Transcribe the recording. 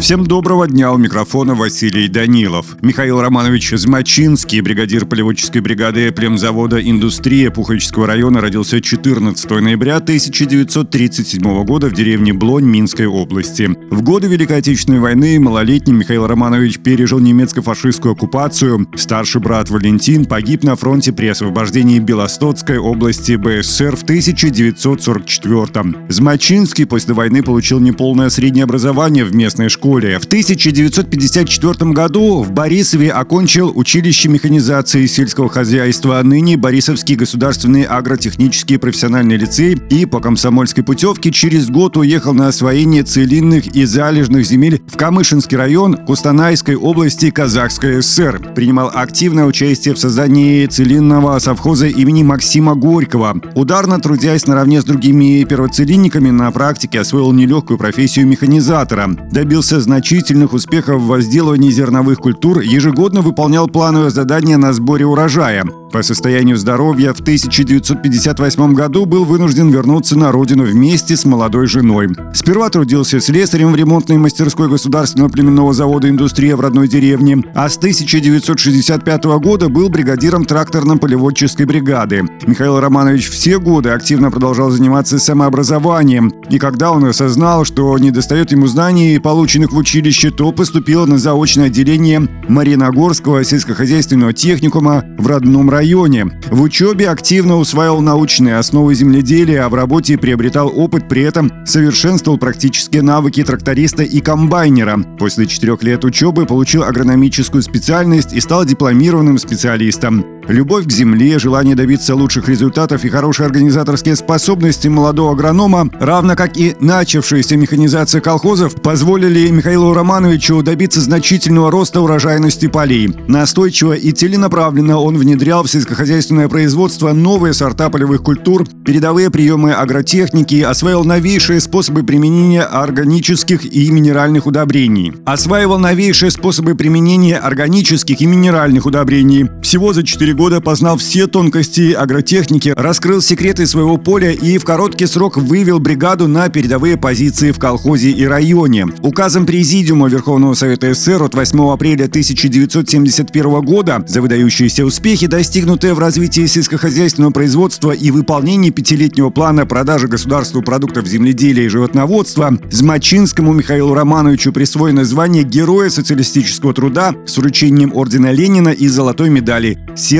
Всем доброго дня. У микрофона Василий Данилов. Михаил Романович Змачинский, бригадир полеводческой бригады племзавода «Индустрия» Пуховического района, родился 14 ноября 1937 года в деревне Блонь Минской области. В годы Великой Отечественной войны малолетний Михаил Романович пережил немецко-фашистскую оккупацию. Старший брат Валентин погиб на фронте при освобождении Белостоцкой области БССР в 1944 Змачинский после войны получил неполное среднее образование в местной школе школе. В 1954 году в Борисове окончил училище механизации сельского хозяйства, ныне Борисовский государственный агротехнический профессиональный лицей и по комсомольской путевке через год уехал на освоение целинных и залежных земель в Камышинский район Кустанайской области Казахской ССР. Принимал активное участие в создании целинного совхоза имени Максима Горького. Ударно трудясь наравне с другими первоцелинниками на практике освоил нелегкую профессию механизатора. Добился значительных успехов в возделывании зерновых культур, ежегодно выполнял плановое задание на сборе урожая. По состоянию здоровья в 1958 году был вынужден вернуться на родину вместе с молодой женой. Сперва трудился слесарем в ремонтной мастерской государственного племенного завода «Индустрия» в родной деревне, а с 1965 года был бригадиром тракторно-полеводческой бригады. Михаил Романович все годы активно продолжал заниматься самообразованием, и когда он осознал, что недостает ему знаний, полученных в училище, то поступил на заочное отделение Мариногорского сельскохозяйственного техникума в родном районе районе. В учебе активно усваивал научные основы земледелия, а в работе приобретал опыт, при этом совершенствовал практические навыки тракториста и комбайнера. После четырех лет учебы получил агрономическую специальность и стал дипломированным специалистом. Любовь к земле, желание добиться лучших результатов и хорошие организаторские способности молодого агронома, равно как и начавшаяся механизация колхозов, позволили Михаилу Романовичу добиться значительного роста урожайности полей. Настойчиво и целенаправленно он внедрял в сельскохозяйственное производство новые сорта полевых культур, передовые приемы агротехники, освоил новейшие способы применения органических и минеральных удобрений. Осваивал новейшие способы применения органических и минеральных удобрений. Всего за 4 года познал все тонкости агротехники, раскрыл секреты своего поля и в короткий срок вывел бригаду на передовые позиции в колхозе и районе. Указом Президиума Верховного Совета СССР от 8 апреля 1971 года за выдающиеся успехи, достигнутые в развитии сельскохозяйственного производства и выполнении пятилетнего плана продажи государству продуктов земледелия и животноводства, Змачинскому Михаилу Романовичу присвоено звание Героя социалистического труда с вручением ордена Ленина и золотой медали «Серб